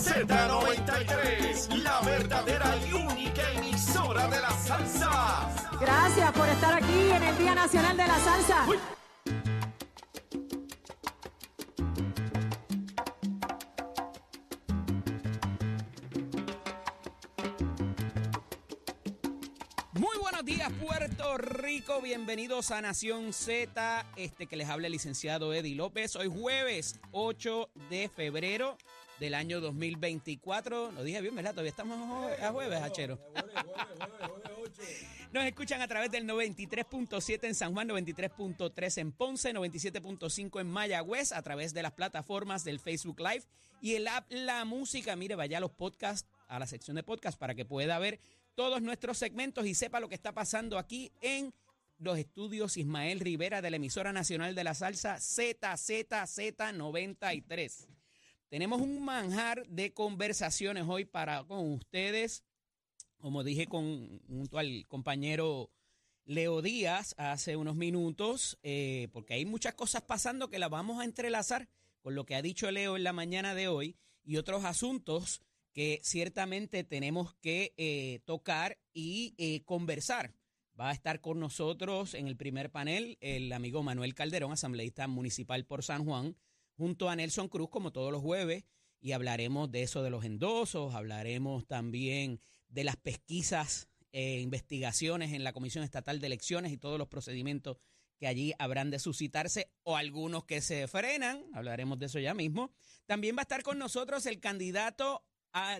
Z93, la verdadera y única emisora de la salsa. Gracias por estar aquí en el Día Nacional de la Salsa. Muy buenos días, Puerto Rico. Bienvenidos a Nación Z. Este que les habla el licenciado Eddie López. Hoy jueves 8 de febrero del año 2024. Lo dije bien, ¿verdad? Todavía estamos a jueves, Hachero. Nos escuchan a través del 93.7 en San Juan, 93.3 en Ponce, 97.5 en Mayagüez, a través de las plataformas del Facebook Live y el app La Música. Mire, vaya a los podcasts, a la sección de podcast para que pueda ver todos nuestros segmentos y sepa lo que está pasando aquí en los estudios Ismael Rivera de la emisora nacional de la salsa ZZZ93. Tenemos un manjar de conversaciones hoy para con ustedes. Como dije con, junto al compañero Leo Díaz hace unos minutos, eh, porque hay muchas cosas pasando que las vamos a entrelazar con lo que ha dicho Leo en la mañana de hoy y otros asuntos que ciertamente tenemos que eh, tocar y eh, conversar. Va a estar con nosotros en el primer panel el amigo Manuel Calderón, asambleísta municipal por San Juan, junto a Nelson Cruz, como todos los jueves, y hablaremos de eso de los endosos, hablaremos también de las pesquisas e investigaciones en la Comisión Estatal de Elecciones y todos los procedimientos que allí habrán de suscitarse o algunos que se frenan, hablaremos de eso ya mismo. También va a estar con nosotros el candidato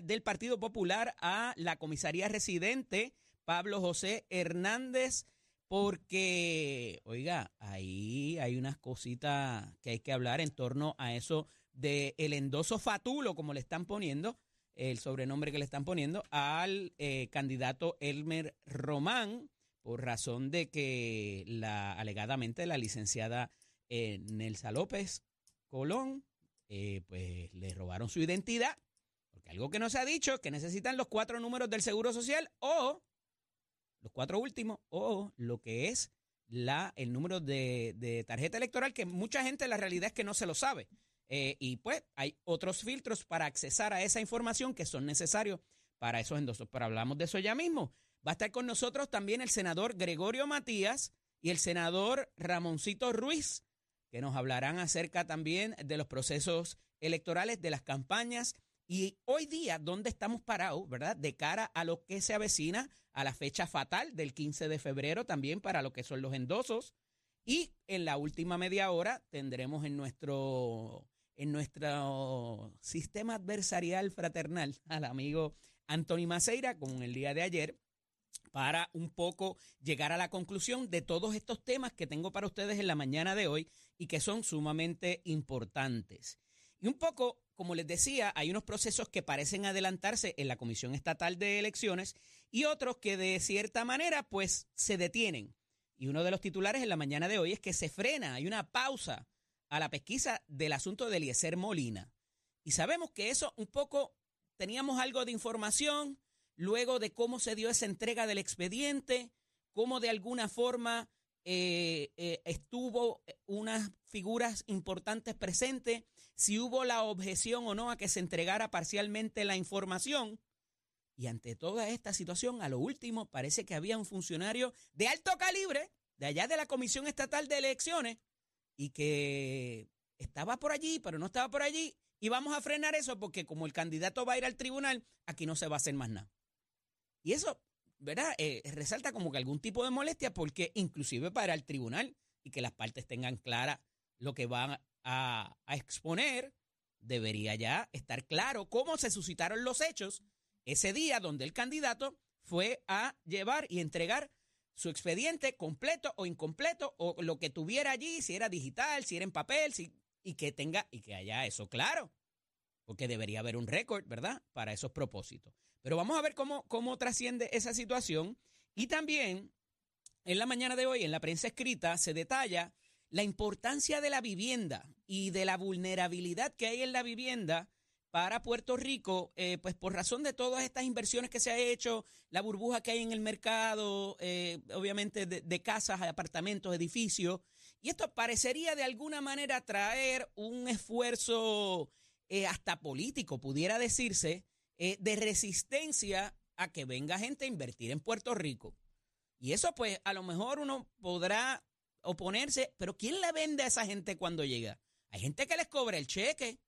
del Partido Popular a la comisaría residente, Pablo José Hernández porque, oiga, ahí hay unas cositas que hay que hablar en torno a eso de el endoso fatulo, como le están poniendo, el sobrenombre que le están poniendo, al eh, candidato Elmer Román, por razón de que la alegadamente la licenciada eh, Nelsa López Colón, eh, pues le robaron su identidad, porque algo que no se ha dicho es que necesitan los cuatro números del Seguro Social o los cuatro últimos, o lo que es la, el número de, tarjeta electoral, que mucha gente la realidad es que no se lo sabe. Eh, y pues hay otros filtros para accesar a esa información que son necesarios para esos endosos. Pero hablamos de eso ya mismo. Va a estar con nosotros también el senador Gregorio Matías y el senador Ramoncito Ruiz, que nos hablarán acerca también de los procesos electorales, de las campañas y hoy día, ¿dónde estamos parados, verdad? De cara a lo que se avecina a la fecha fatal del 15 de febrero, también para lo que son los endosos. Y en la última media hora tendremos en nuestro, en nuestro sistema adversarial fraternal al amigo Anthony Maceira, como el día de ayer, para un poco llegar a la conclusión de todos estos temas que tengo para ustedes en la mañana de hoy y que son sumamente importantes. Y un poco como les decía, hay unos procesos que parecen adelantarse en la Comisión Estatal de Elecciones y otros que de cierta manera pues se detienen. Y uno de los titulares en la mañana de hoy es que se frena, hay una pausa a la pesquisa del asunto de Eliezer Molina. Y sabemos que eso un poco teníamos algo de información luego de cómo se dio esa entrega del expediente, cómo de alguna forma eh, eh, estuvo unas figuras importantes presentes, si hubo la objeción o no a que se entregara parcialmente la información. Y ante toda esta situación, a lo último, parece que había un funcionario de alto calibre, de allá de la Comisión Estatal de Elecciones, y que estaba por allí, pero no estaba por allí. Y vamos a frenar eso porque como el candidato va a ir al tribunal, aquí no se va a hacer más nada. Y eso ¿verdad? Eh, resalta como que algún tipo de molestia porque inclusive para el tribunal y que las partes tengan clara lo que van a, exponer, debería ya estar claro cómo se suscitaron los hechos ese día donde el candidato fue a llevar y entregar su expediente completo o incompleto o lo que tuviera allí, si era digital, si era en papel, si, y que tenga y que haya eso claro, porque debería haber un récord, ¿verdad? Para esos propósitos. Pero vamos a ver cómo, cómo trasciende esa situación. Y también en la mañana de hoy, en la prensa escrita, se detalla la importancia de la vivienda y de la vulnerabilidad que hay en la vivienda para Puerto Rico, eh, pues por razón de todas estas inversiones que se ha hecho, la burbuja que hay en el mercado, eh, obviamente de, de, casas, apartamentos, edificios, y esto parecería de alguna manera traer un esfuerzo eh, hasta político, pudiera decirse, de resistencia a que venga gente a invertir en Puerto Rico. Y eso pues a lo mejor uno podrá oponerse, pero ¿quién le vende a esa gente cuando llega? Hay gente que les cobra el cheque.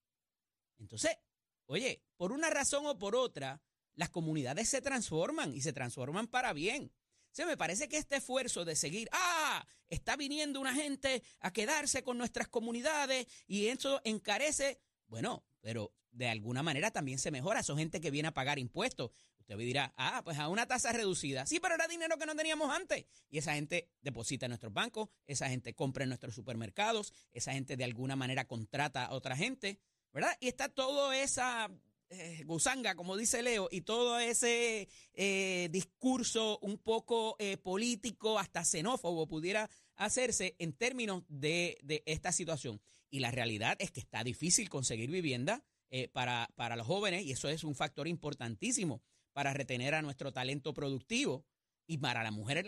Entonces, oye, por una razón o por otra, las comunidades se transforman y se transforman para bien. Se me parece que este esfuerzo de seguir, ah, está viniendo una gente a quedarse con nuestras comunidades y eso encarece, bueno, pero de alguna manera también se mejora. Son gente que viene a pagar impuestos. Usted dirá, ah, pues a una tasa reducida. Sí, pero era dinero que no teníamos antes. Y esa gente deposita en nuestros bancos, esa gente compra en nuestros supermercados, esa gente de alguna manera contrata a otra gente, ¿verdad? Y está todo esa eh, gusanga, como dice Leo, y todo ese eh, discurso un poco eh, político, hasta xenófobo, pudiera hacerse en términos de, esta situación. Y la realidad es que está difícil conseguir vivienda para, para los jóvenes y eso es un factor importantísimo para retener a nuestro talento productivo. Y para la mujer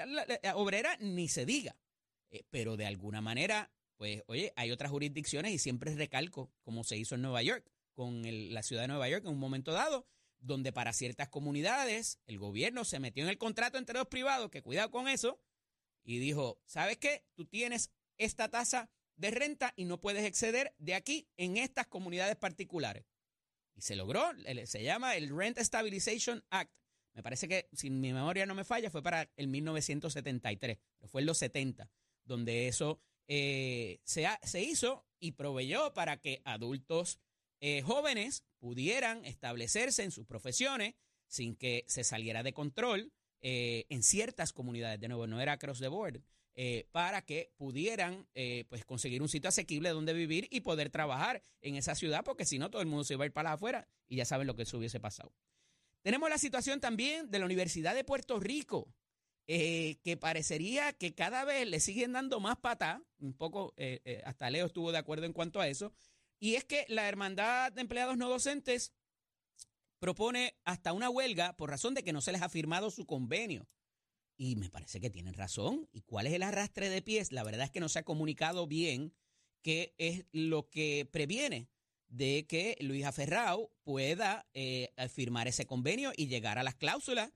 obrera ni se diga. pero de alguna manera, pues, oye, hay otras jurisdicciones y siempre recalco, como se hizo en Nueva York con la ciudad de Nueva York en un momento dado, donde para ciertas comunidades el gobierno se metió en el contrato entre los privados, que cuidado con eso, y dijo, ¿sabes qué? Tú tienes esta tasa de renta y no puedes exceder de aquí en estas comunidades particulares. Y se logró, se llama el Rent Stabilization Act. Me parece que, si mi memoria no me falla, fue para el 1973, pero fue en los 70, donde eso eh, se, se hizo y proveyó para que adultos eh, jóvenes pudieran establecerse en sus profesiones sin que se saliera de control eh, en ciertas comunidades, de nuevo, no era across the board, eh, para que pudieran pues conseguir un sitio asequible donde vivir y poder trabajar en esa ciudad, porque si no, todo el mundo se iba a ir para afuera y ya saben lo que eso hubiese pasado. Tenemos la situación también de la Universidad de Puerto Rico, que parecería que cada vez le siguen dando más pata, un poco, hasta Leo estuvo de acuerdo en cuanto a eso, y es que la Hermandad de Empleados No Docentes propone hasta una huelga por razón de que no se les ha firmado su convenio. Y me parece que tienen razón. ¿Y cuál es el arrastre de pies? La verdad es que no se ha comunicado bien qué es lo que previene de que Luis Aferrao pueda eh, firmar ese convenio y llegar a las cláusulas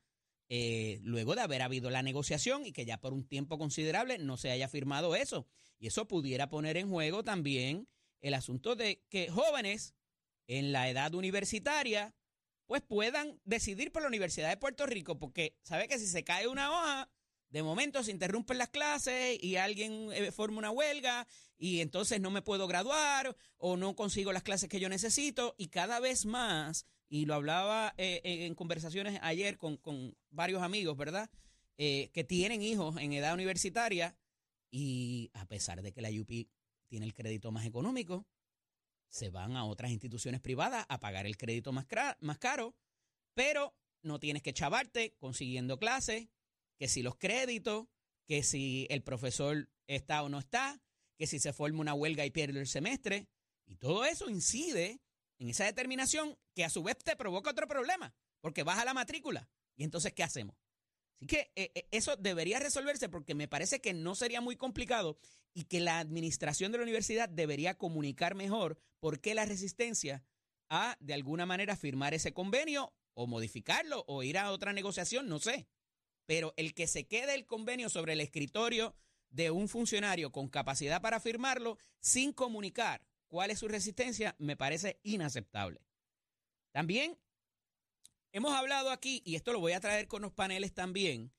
eh, luego de haber habido la negociación y que ya por un tiempo considerable no se haya firmado eso. Y eso pudiera poner en juego también el asunto de que jóvenes en la edad universitaria pues puedan decidir por la Universidad de Puerto Rico, porque sabe que si se cae una hoja, de momento se interrumpen las clases y alguien eh, forma una huelga y entonces no me puedo graduar o no consigo las clases que yo necesito y cada vez más, y lo hablaba eh, en conversaciones ayer con, varios amigos, ¿verdad? Eh, que tienen hijos en edad universitaria y a pesar de que la UP tiene el crédito más económico, se van a otras instituciones privadas a pagar el crédito más, más caro, pero no tienes que chavarte consiguiendo clases, que si los créditos, que si el profesor está o no está, que si se forma una huelga y pierde el semestre, y todo eso incide en esa determinación que a su vez te provoca otro problema, porque baja la matrícula. ¿Y entonces qué hacemos? Así que eh, eh, eso debería resolverse porque me parece que no sería muy complicado y que la administración de la universidad debería comunicar mejor por qué la resistencia a, de alguna manera, firmar ese convenio o modificarlo o ir a otra negociación, no sé. Pero el que se quede el convenio sobre el escritorio de un funcionario con capacidad para firmarlo sin comunicar cuál es su resistencia, me parece inaceptable. También Hemos hablado aquí, y esto lo voy a traer con los paneles también,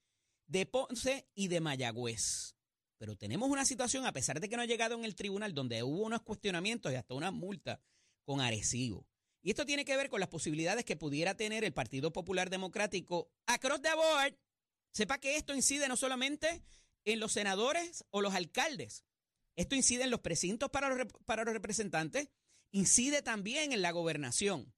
de Ponce y de Mayagüez. Pero tenemos una situación, a pesar de que no ha llegado en el tribunal, donde hubo unos cuestionamientos y hasta una multa con Arecibo. Y esto tiene que ver con las posibilidades que pudiera tener el Partido Popular Democrático across the board. Sepa que esto incide no solamente en los senadores o los alcaldes, esto incide en los precintos para los, para los representantes, incide también en la gobernación.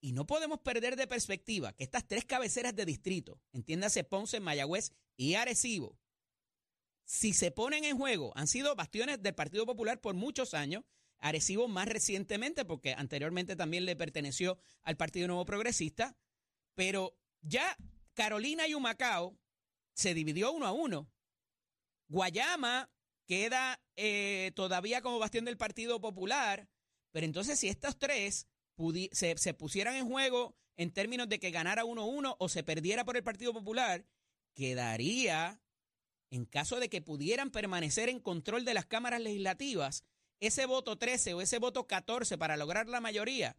Y no podemos perder de perspectiva que estas tres cabeceras de distrito, entiéndase Ponce, Mayagüez y Arecibo, si se ponen en juego, han sido bastiones del Partido Popular por muchos años, Arecibo más recientemente, porque anteriormente también le perteneció al Partido Nuevo Progresista, pero ya Carolina y Humacao se dividió uno a uno. Guayama queda eh, todavía como bastión del Partido Popular, pero entonces si estos tres se, se pusieran en juego en términos de que ganara 1-1 o se perdiera por el Partido Popular, quedaría, en caso de que pudieran permanecer en control de las cámaras legislativas, ese voto 13 o ese voto 14 para lograr la mayoría,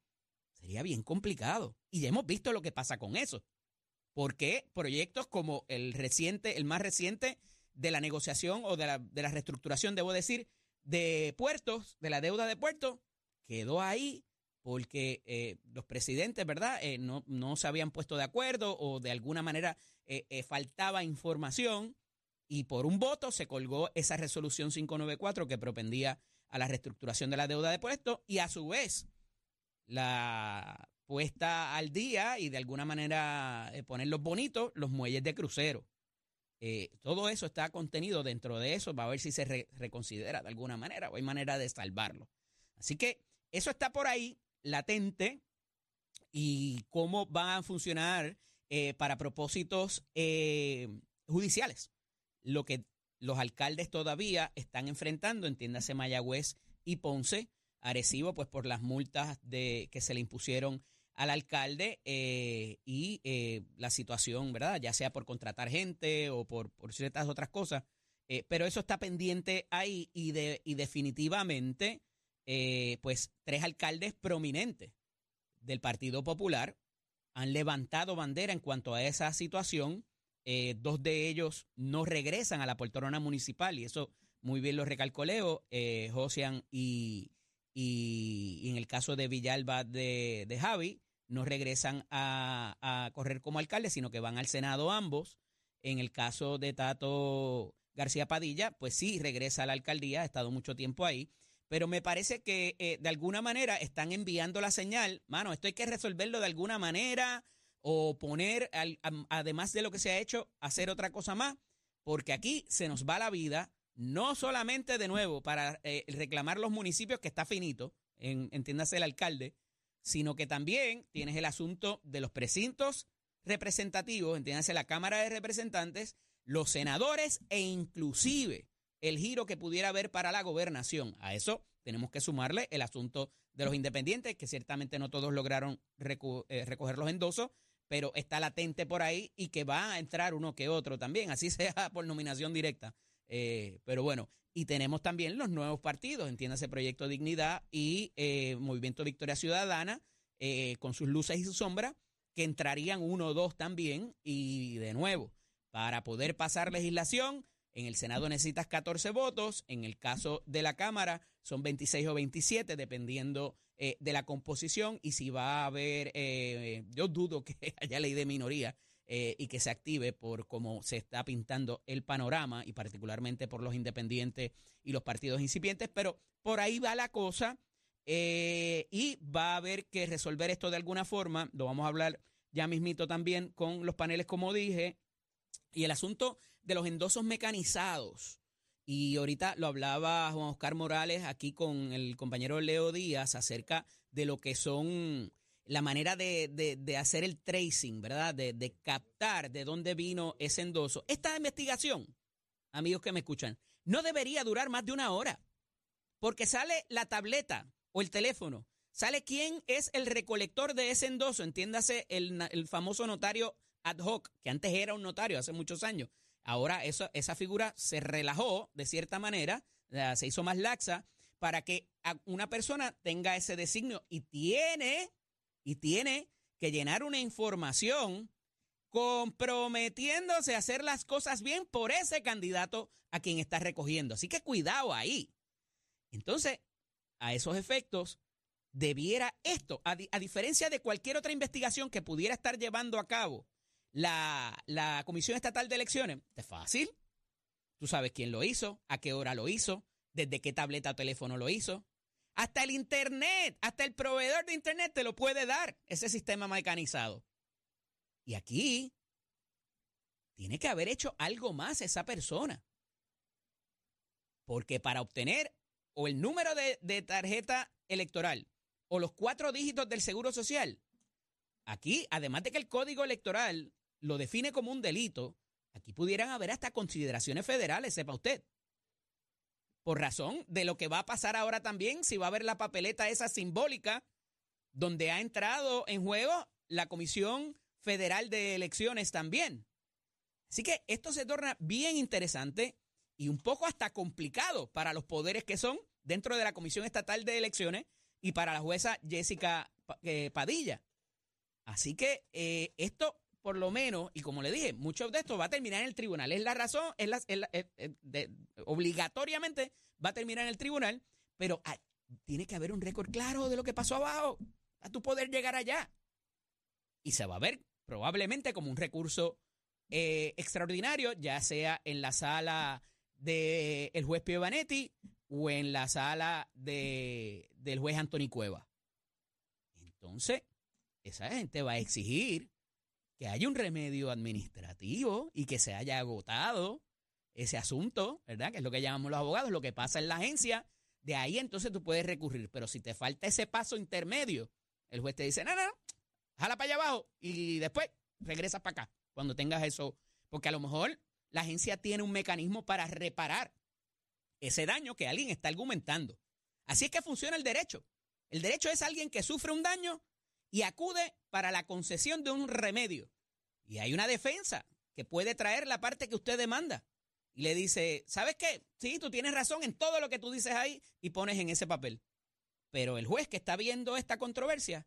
sería bien complicado. Y ya hemos visto lo que pasa con eso. Porque proyectos como el reciente, el más reciente de la negociación o de la, de la reestructuración, debo decir, de puertos, de la deuda de puertos, quedó ahí porque eh, los presidentes, ¿verdad? Eh, no, no, se habían puesto de acuerdo o de alguna manera eh, faltaba información y por un voto se colgó esa resolución 594 que propendía a la reestructuración de la deuda de puestos y a su vez la puesta al día y de alguna manera ponerlos bonitos los muelles de crucero. todo eso está contenido dentro de eso, va a ver si se reconsidera de alguna manera o hay manera de salvarlo. Así que eso está por ahí latente y cómo van a funcionar eh, para propósitos eh, judiciales. Lo que los alcaldes todavía están enfrentando, entiéndase Mayagüez y Ponce, Arecibo, pues por las multas de, que se le impusieron al alcalde eh, y la situación, ¿verdad? Ya sea por contratar gente o por, ciertas otras cosas. pero eso está pendiente ahí y, de, y definitivamente eh, pues tres alcaldes prominentes del Partido Popular han levantado bandera en cuanto a esa situación. Eh, dos de ellos no regresan a la poltrona municipal y eso muy bien lo recalcó Leo, eh, Josian y, y, en el caso de Villalba de, de Javi, no regresan a, a, correr como alcalde, sino que van al Senado ambos. En el caso de Tato García Padilla, pues sí, regresa a la alcaldía, ha estado mucho tiempo ahí pero me parece que eh, de alguna manera están enviando la señal, mano, esto hay que resolverlo de alguna manera o poner, además de lo que se ha hecho, hacer otra cosa más, porque aquí se nos va la vida, no solamente de nuevo para eh, reclamar los municipios, que está finito, en, entiéndase el alcalde, sino que también tienes el asunto de los precintos representativos, entiéndase la Cámara de Representantes, los senadores e inclusive el giro que pudiera haber para la gobernación. A eso tenemos que sumarle el asunto de los independientes, que ciertamente no todos lograron eh, recoger los endosos, pero está latente por ahí y que va a entrar uno que otro también, así sea por nominación directa. Eh, pero bueno, y tenemos también los nuevos partidos, entiéndase Proyecto Dignidad y eh, Movimiento Victoria Ciudadana, con sus luces y sus sombras, que entrarían uno o dos también, y de nuevo, para poder pasar legislación, en el Senado necesitas 14 votos, en el caso de la Cámara son 26 o 27, dependiendo eh, de la composición y si va a haber, eh, yo dudo que haya ley de minoría eh, y que se active por cómo se está pintando el panorama y particularmente por los independientes y los partidos incipientes, pero por ahí va la cosa y va a haber que resolver esto de alguna forma, lo vamos a hablar ya mismito también con los paneles como dije, y el asunto de los endosos mecanizados. Y ahorita lo hablaba Juan Oscar Morales aquí con el compañero Leo Díaz acerca de lo que son la manera de, hacer el tracing, ¿verdad? De, de, captar de dónde vino ese endoso. Esta investigación, amigos que me escuchan, no debería durar más de una hora, porque sale la tableta o el teléfono, sale quién es el recolector de ese endoso, entiéndase el, el famoso notario ad hoc, que antes era un notario hace muchos años, Ahora esa figura se relajó de cierta manera, se hizo más laxa para que una persona tenga ese designio y tiene, y tiene que llenar una información comprometiéndose a hacer las cosas bien por ese candidato a quien está recogiendo. Así que cuidado ahí. Entonces, a esos efectos, debiera esto, a, a diferencia de cualquier otra investigación que pudiera estar llevando a cabo la, Comisión Estatal de Elecciones, es fácil. Tú sabes quién lo hizo, a qué hora lo hizo, desde qué tableta o teléfono lo hizo. Hasta el Internet, hasta el proveedor de Internet te lo puede dar ese sistema mecanizado. Y aquí tiene que haber hecho algo más esa persona. Porque para obtener o el número de, de tarjeta electoral o los cuatro dígitos del Seguro Social, aquí, además de que el código electoral lo define como un delito, aquí pudieran haber hasta consideraciones federales, sepa usted. Por razón de lo que va a pasar ahora también, si va a haber la papeleta esa simbólica donde ha entrado en juego la Comisión Federal de Elecciones también. Así que esto se torna bien interesante y un poco hasta complicado para los poderes que son dentro de la Comisión Estatal de Elecciones y para la jueza Jessica eh, Padilla. Así que eh, esto, por lo menos, y como le dije, mucho de esto va a terminar en el tribunal. Es la razón, es, la, obligatoriamente va a terminar en el tribunal, pero tiene que haber un récord claro de lo que pasó abajo, a tu poder llegar allá. Y se va a ver probablemente como un recurso eh, extraordinario, ya sea en la sala del el juez Pio Vanetti o en la sala de, del juez Anthony Cueva. Entonces, esa gente va a exigir que haya un remedio administrativo y que se haya agotado ese asunto, ¿verdad? Que es lo que llamamos los abogados, lo que pasa en la agencia. De ahí entonces tú puedes recurrir. Pero si te falta ese paso intermedio, el juez te dice, no, no, no, jala para allá abajo y después regresas para acá cuando tengas eso. Porque a lo mejor la agencia tiene un mecanismo para reparar ese daño que alguien está argumentando. Así es que funciona el derecho. El derecho es alguien que sufre un daño y acude para la concesión de un remedio. Y hay una defensa que puede traer la parte que usted demanda. Y le dice, ¿sabes qué? Sí, tú tienes razón en todo lo que tú dices ahí y pones en ese papel. Pero el juez que está viendo esta controversia,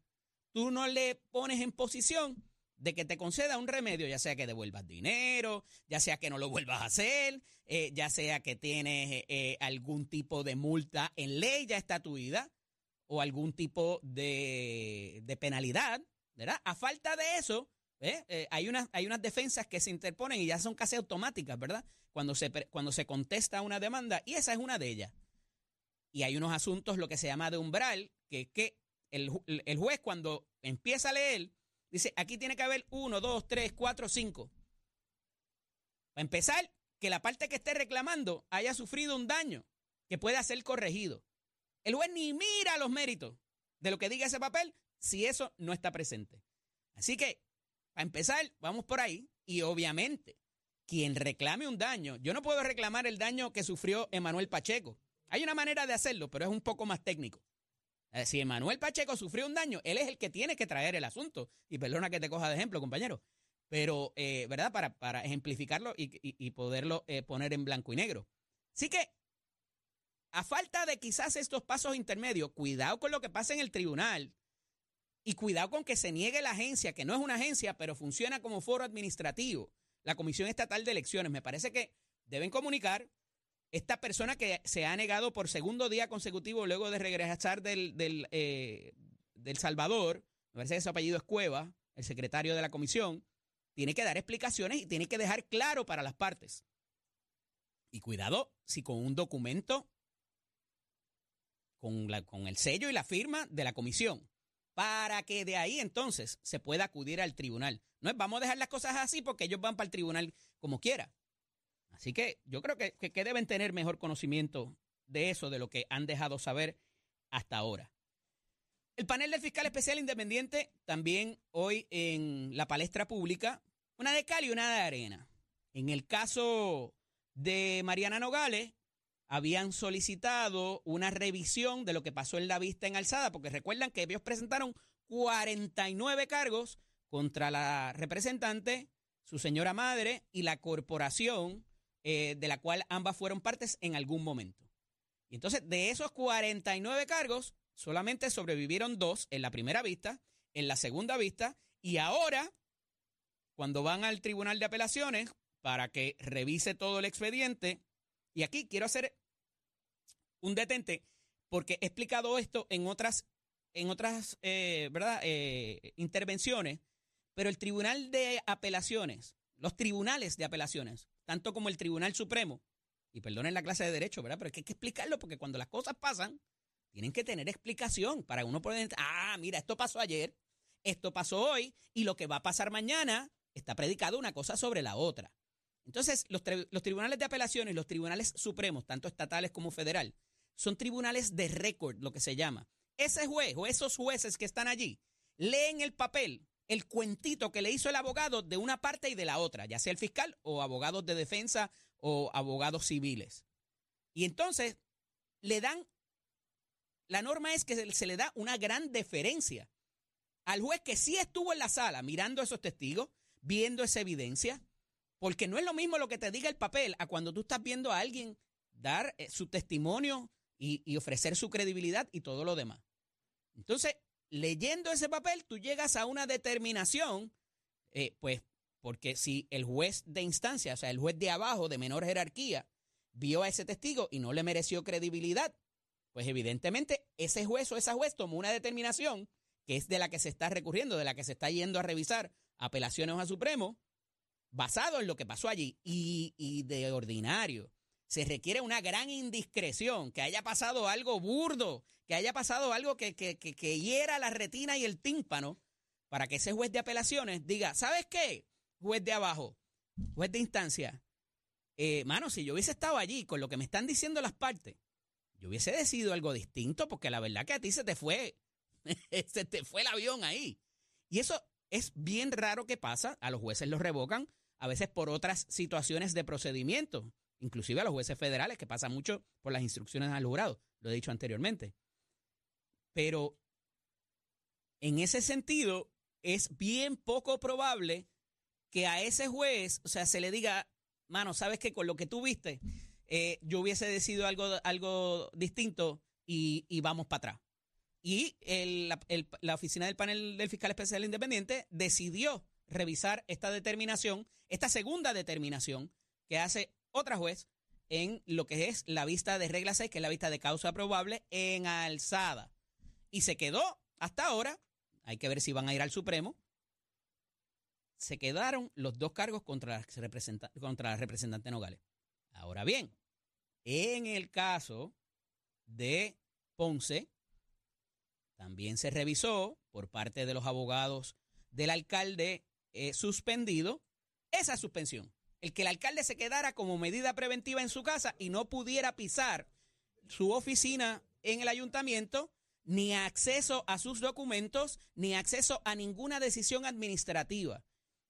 tú no le pones en posición de que te conceda un remedio, ya sea que devuelvas dinero, ya sea que no lo vuelvas a hacer, eh, ya sea que tienes eh, algún tipo de multa en ley ya estatuida o algún tipo de, de penalidad, ¿verdad? A falta de eso, hay, unas, hay unas defensas que se interponen y ya son casi automáticas, ¿verdad? Cuando se, cuando se contesta una demanda, y esa es una de ellas. Y hay unos asuntos, lo que se llama de umbral, que, que el, el juez cuando empieza a leer, Dice, aquí tiene que haber uno, dos, tres, cuatro, cinco. Para empezar, que la parte que esté reclamando haya sufrido un daño que pueda ser corregido. El juez ni mira los méritos de lo que diga ese papel si eso no está presente. Así que, para empezar, vamos por ahí. Y obviamente, quien reclame un daño, yo no puedo reclamar el daño que sufrió Emanuel Pacheco. Hay una manera de hacerlo, pero es un poco más técnico. Eh, si Emanuel Pacheco sufrió un daño, él es el que tiene que traer el asunto. Y perdona que te coja de ejemplo, compañero. Pero, eh, ¿verdad? Para, para ejemplificarlo y, poderlo eh, poner en blanco y negro. Así que, a falta de quizás estos pasos intermedios, cuidado con lo que pasa en el tribunal. Y cuidado con que se niegue la agencia, que no es una agencia, pero funciona como foro administrativo, la Comisión Estatal de Elecciones. Me parece que deben comunicar esta persona que se ha negado por segundo día consecutivo luego de regresar del, del, eh, Salvador, me parece que su apellido es Cueva, el secretario de la comisión, tiene que dar explicaciones y tiene que dejar claro para las partes. Y cuidado si con un documento, con, la, con el sello y la firma de la comisión, para que de ahí entonces se pueda acudir al tribunal. No es vamos a dejar las cosas así porque ellos van para el tribunal como quiera. Así que yo creo que, deben tener mejor conocimiento de eso, de lo que han dejado saber hasta ahora. El panel del fiscal especial independiente también hoy en la palestra pública, una de cal y una de arena. En el caso de Mariana Nogales, habían solicitado una revisión de lo que pasó en la vista en alzada, porque recuerdan que ellos presentaron 49 cargos contra la representante, su señora madre y la corporación eh, de la cual ambas fueron partes en algún momento. Y entonces, de esos 49 cargos, solamente sobrevivieron dos en la primera vista, en la segunda vista, y ahora, cuando van al Tribunal de Apelaciones para que revise todo el expediente, y aquí quiero hacer un detente, porque he explicado esto en otras, en otras eh, ¿verdad? Eh, intervenciones, pero el Tribunal de Apelaciones, los tribunales de apelaciones, tanto como el Tribunal Supremo, y perdonen la clase de derecho, ¿verdad? Pero es que hay que explicarlo porque cuando las cosas pasan, tienen que tener explicación para uno poder, ah, mira, esto pasó ayer, esto pasó hoy, y lo que va a pasar mañana está predicado una cosa sobre la otra. Entonces, los, tribunales de apelaciones, los tribunales supremos, tanto estatales como federal, son tribunales de récord, lo que se llama. Ese juez o esos jueces que están allí leen el papel el cuentito que le hizo el abogado de una parte y de la otra, ya sea el fiscal o abogados de defensa o abogados civiles. Y entonces le dan, la norma es que se le da una gran deferencia al juez que sí estuvo en la sala mirando esos testigos, viendo esa evidencia, porque no es lo mismo lo que te diga el papel a cuando tú estás viendo a alguien dar eh, su testimonio y, ofrecer su credibilidad y todo lo demás. Entonces, leyendo ese papel, tú llegas a una determinación, eh, pues, porque si el juez de instancia, o sea, el juez de abajo, de menor jerarquía, vio a ese testigo y no le mereció credibilidad, pues evidentemente ese juez o esa juez tomó una determinación que es de la que se está recurriendo, de la que se está yendo a revisar apelaciones a Supremo, basado en lo que pasó allí. Y, de ordinario, se requiere una gran indiscreción, que haya pasado algo burdo, que haya pasado algo que, que, que, que hiera la retina y el tímpano, para que ese juez de apelaciones diga, ¿sabes qué? Juez de abajo, juez de instancia, eh, mano, si yo hubiese estado allí con lo que me están diciendo las partes, yo hubiese decidido algo distinto, porque la verdad que a ti se te fue, se te fue el avión ahí. Y eso es bien raro que pasa, a los jueces los revocan, a veces por otras situaciones de procedimiento, inclusive a los jueces federales, que pasa mucho por las instrucciones al jurado, lo he dicho anteriormente. Pero en ese sentido, es bien poco probable que a ese juez, o sea, se le diga, mano, sabes que con lo que tú viste, eh, yo hubiese decidido algo, algo distinto y, vamos para atrás. Y la oficina del panel del fiscal especial independiente decidió revisar esta determinación, esta segunda determinación que hace otra juez en lo que es la vista de regla 6, que es la vista de causa probable en alzada. Y se quedó hasta ahora, hay que ver si van a ir al Supremo, se quedaron los dos cargos contra la, representa, contra la representante Nogales. Ahora bien, en el caso de Ponce, también se revisó por parte de los abogados del alcalde eh, suspendido esa suspensión. El que el alcalde se quedara como medida preventiva en su casa y no pudiera pisar su oficina en el ayuntamiento, ni acceso a sus documentos, ni acceso a ninguna decisión administrativa.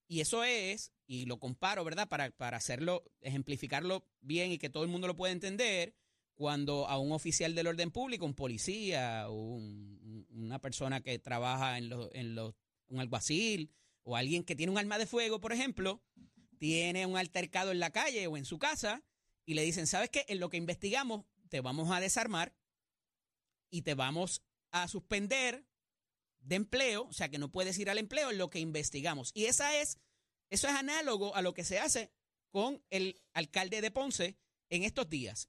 Y eso es, y lo comparo, ¿verdad? Para, para hacerlo, ejemplificarlo bien y que todo el mundo lo pueda entender, cuando a un oficial del orden público, un policía, un, una persona que trabaja en, los, en los, un alguacil, o alguien que tiene un arma de fuego, por ejemplo, tiene un altercado en la calle o en su casa, y le dicen, ¿sabes qué? En lo que investigamos, te vamos a desarmar y te vamos a suspender de empleo, o sea que no puedes ir al empleo en lo que investigamos. Y esa es, eso es análogo a lo que se hace con el alcalde de Ponce en estos días.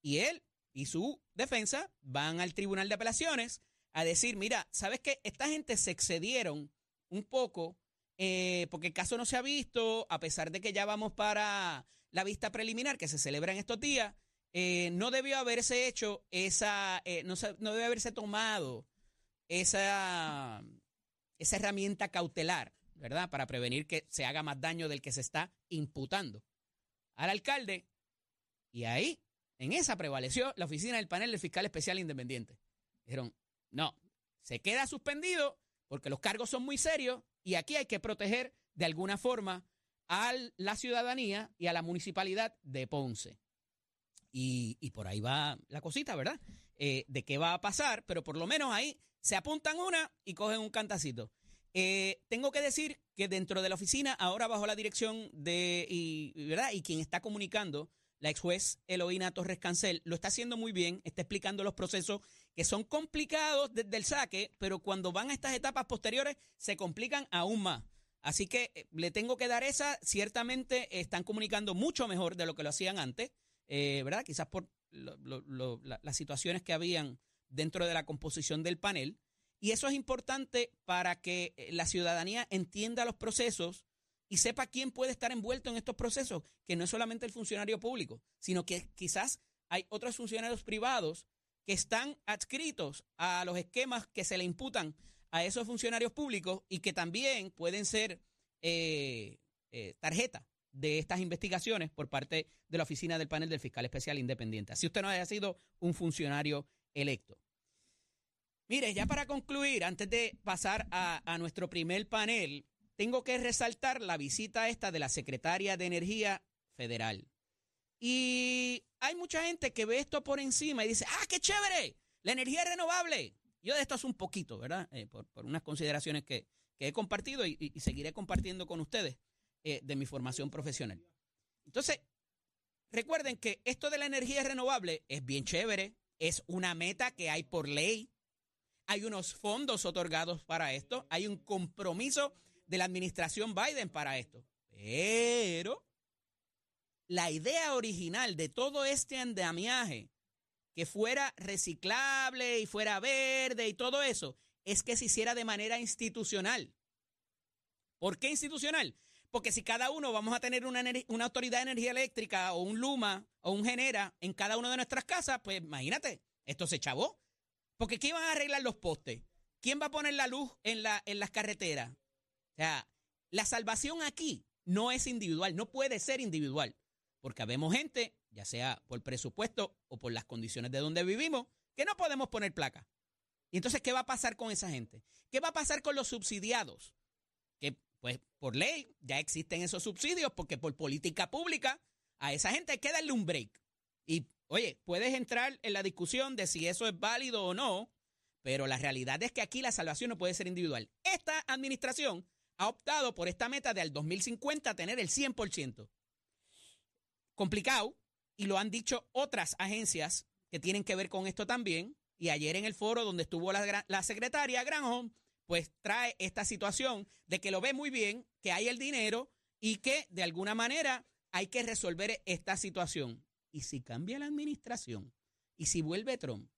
Y él y su defensa van al Tribunal de Apelaciones a decir, mira, ¿sabes qué? Esta gente se excedieron un poco eh, porque el caso no se ha visto, a pesar de que ya vamos para la vista preliminar que se celebra en estos días, eh, no debió haberse hecho esa, eh, no, no debe haberse tomado esa, esa herramienta cautelar, ¿verdad? Para prevenir que se haga más daño del que se está imputando al alcalde. Y ahí, en esa prevaleció la oficina del panel del fiscal especial independiente. Dijeron, no, se queda suspendido porque los cargos son muy serios y aquí hay que proteger de alguna forma a la ciudadanía y a la municipalidad de Ponce. Y, y por ahí va la cosita, ¿verdad? Eh, de qué va a pasar, pero por lo menos ahí se apuntan una y cogen un cantacito. Eh, tengo que decir que dentro de la oficina, ahora bajo la dirección de, ¿verdad? Y quien está comunicando, la ex juez Eloína Torres Cancel, lo está haciendo muy bien, está explicando los procesos que son complicados desde el saque, pero cuando van a estas etapas posteriores se complican aún más. Así que eh, le tengo que dar esa, ciertamente están comunicando mucho mejor de lo que lo hacían antes, eh, ¿verdad? Quizás por las situaciones que habían dentro de la composición del panel. Y eso es importante para que eh, la ciudadanía entienda los procesos y sepa quién puede estar envuelto en estos procesos, que no es solamente el funcionario público, sino que quizás hay otros funcionarios privados que están adscritos a los esquemas que se le imputan a esos funcionarios públicos y que también pueden ser eh, eh, tarjeta de estas investigaciones por parte de la oficina del panel del fiscal especial independiente. Así usted no haya sido un funcionario electo. Mire, ya para concluir, antes de pasar a, a, nuestro primer panel, tengo que resaltar la visita esta de la secretaria de Energía Federal. Y hay mucha gente que ve esto por encima y dice, ah, qué chévere, la energía renovable. Yo de esto es un poquito, ¿verdad? Eh, por, unas consideraciones que, he compartido y, seguiré compartiendo con ustedes eh, de mi formación profesional. Entonces, recuerden que esto de la energía renovable es bien chévere, es una meta que hay por ley, hay unos fondos otorgados para esto, hay un compromiso de la administración Biden para esto. Pero la idea original de todo este andamiaje, que fuera reciclable y fuera verde y todo eso, es que se hiciera de manera institucional. ¿Por qué institucional? Porque si cada uno vamos a tener una, autoridad de energía eléctrica o un Luma o un Genera en cada una de nuestras casas, pues imagínate, esto se chavó. Porque ¿quién va a arreglar los postes? ¿Quién va a poner la luz en, la, en las carreteras? O sea, la salvación aquí no es individual, no puede ser individual. Porque habemos gente, ya sea por presupuesto o por las condiciones de donde vivimos, que no podemos poner placa. Y entonces, ¿qué va a pasar con esa gente? ¿Qué va a pasar con los subsidiados? Que, pues, por ley ya existen esos subsidios porque por política pública a esa gente hay que darle un break. Y, oye, puedes entrar en la discusión de si eso es válido o no, pero la realidad es que aquí la salvación no puede ser individual. Esta administración ha optado por esta meta de al 2050 tener el 100%. Complicado, y lo han dicho otras agencias que tienen que ver con esto también. Y ayer en el foro donde estuvo la, la secretaria Granholm, pues trae esta situación de que lo ve muy bien, que hay el dinero y que de alguna manera hay que resolver esta situación. Y si cambia la administración y si vuelve Trump,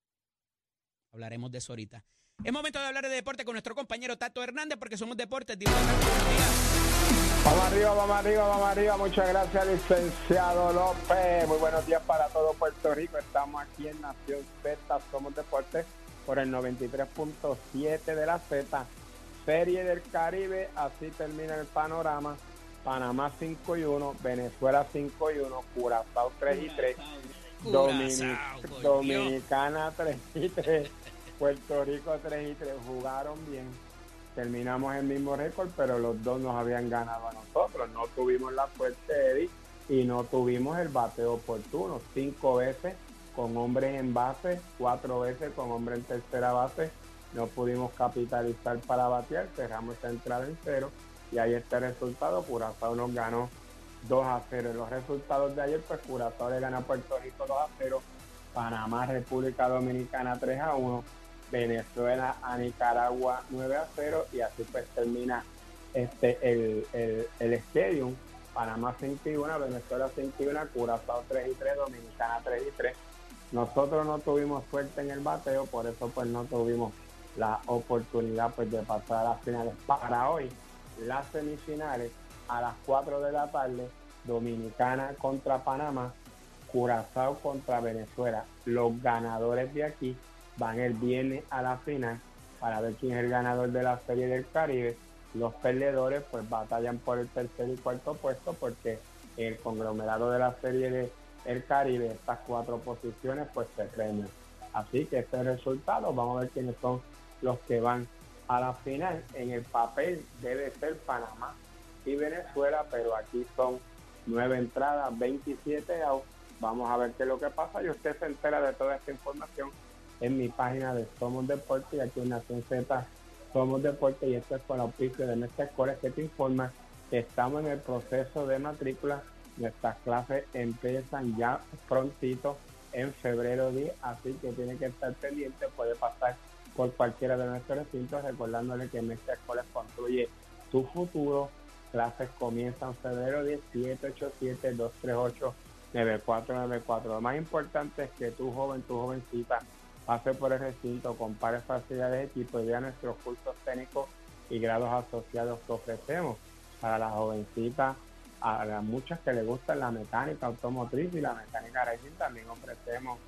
hablaremos de eso ahorita. Es momento de hablar de deporte con nuestro compañero Tato Hernández porque somos deportes. Vamos arriba, vamos arriba, vamos arriba. Muchas gracias, licenciado López. Muy buenos días para todo Puerto Rico. Estamos aquí en Nación Z, somos deportes por el 93.7 de la Z. Serie del Caribe, así termina el panorama. Panamá 5 y 1, Venezuela 5 y 1, Curazao 3 y 3, Dominicana 3 y 3. Puerto Rico 3 y 3 jugaron bien. Terminamos el mismo récord, pero los dos nos habían ganado a nosotros. No tuvimos la suerte, Eddie, y no tuvimos el bateo oportuno. Cinco veces con hombres en base, cuatro veces con hombres en tercera base. No pudimos capitalizar para batear, cerramos esta entrada en cero y ahí está el resultado. Curazao nos ganó 2 a 0. En los resultados de ayer, pues Curazao le gana a Puerto Rico 2 a 0, Panamá, República Dominicana 3 a 1 Venezuela a Nicaragua 9 a 0 y así pues termina este el, el, el Stadium. Panamá 5 y 1, Venezuela 5 y 1, Curazao 3 y 3, Dominicana 3 y 3. Nosotros no tuvimos suerte en el bateo, por eso pues no tuvimos la oportunidad pues de pasar a las finales. Para hoy, las semifinales a las 4 de la tarde, Dominicana contra Panamá, Curazao contra Venezuela. Los ganadores de aquí van el viernes a la final para ver quién es el ganador de la Serie del Caribe. Los perdedores pues batallan por el tercer y cuarto puesto porque el conglomerado de la Serie del Caribe, estas cuatro posiciones pues se premian. Así que este resultado, vamos a ver quiénes son los que van a la final. En el papel debe ser Panamá y Venezuela, pero aquí son nueve entradas, 27 outs. Vamos a ver qué es lo que pasa y usted se entera de toda esta información en mi página de Somos Deporte y aquí en Nación Z Somos Deporte y esto es con la auspicio de nuestra escuela que te informa que estamos en el proceso de matrícula. Nuestras clases empiezan ya prontito en febrero 10, así que tiene que estar pendiente, puede pasar por cualquiera de nuestros recintos, recordándole que nuestra escuela construye tu futuro. Clases comienzan en febrero 10, 787-238-9494. Lo más importante es que tu joven, tu jovencita, pase por el recinto, compare facilidades de equipo y vea nuestros cursos técnicos y grados asociados que ofrecemos para las jovencitas, a las muchas que les gusta la mecánica automotriz y la mecánica racing, también ofrecemos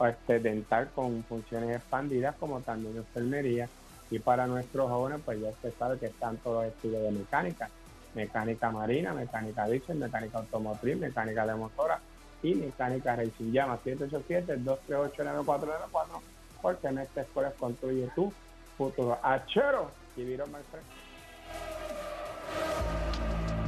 este, dental con funciones expandidas como también enfermería. Y para nuestros jóvenes pues ya usted sabe que están todos estudios de mecánica, mecánica marina, mecánica diésel, mecánica automotriz, mecánica de motora, y Mecánica Racing. Llama 787-238-9494 porque en esta escuela construye tu futuro. Achero, y vieron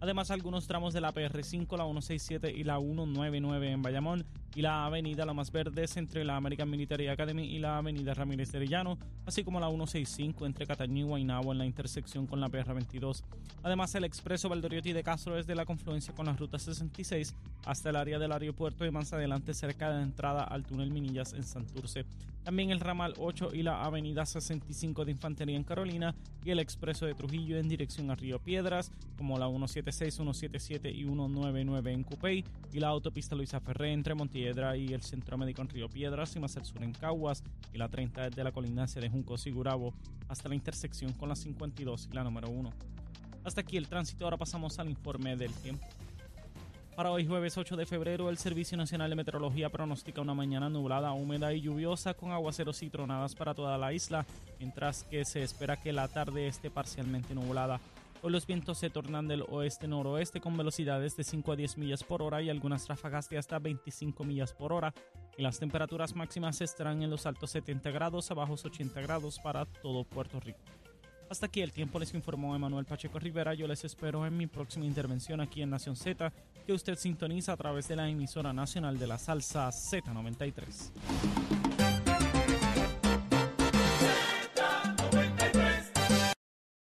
Además, algunos tramos de la PR5, la 167 y la 199 en Bayamón y la avenida La Más Verdes entre la American Military Academy y la avenida Ramírez de Arellano, así como la 165 entre Cataño y Guaynabo en la intersección con la PR22. Además, el expreso Valdoriotti de Castro desde la confluencia con la ruta 66 hasta el área del aeropuerto y más adelante cerca de la entrada al túnel Minillas en Santurce. También el ramal 8 y la avenida 65 de Infantería en Carolina y el expreso de Trujillo en dirección a Río Piedras, como la 176, 177 y 199 en Cupey y la autopista Luisa Ferré entre Montiedra y el Centro Médico en Río Piedras y más al sur en Caguas y la 30 desde la colindancia de Junco Sigurabo hasta la intersección con la 52 y la número 1. Hasta aquí el tránsito, ahora pasamos al informe del tiempo. Para hoy jueves 8 de febrero, el Servicio Nacional de Meteorología pronostica una mañana nublada, húmeda y lluviosa con aguaceros y tronadas para toda la isla, mientras que se espera que la tarde esté parcialmente nublada. Hoy los vientos se tornan del oeste-noroeste con velocidades de 5 a 10 millas por hora y algunas ráfagas de hasta 25 millas por hora. Y las temperaturas máximas estarán en los altos 70 grados a bajos 80 grados para todo Puerto Rico. Hasta aquí el tiempo les informó Emanuel Pacheco Rivera. Yo les espero en mi próxima intervención aquí en Nación Z, que usted sintoniza a través de la emisora nacional de la salsa Z93.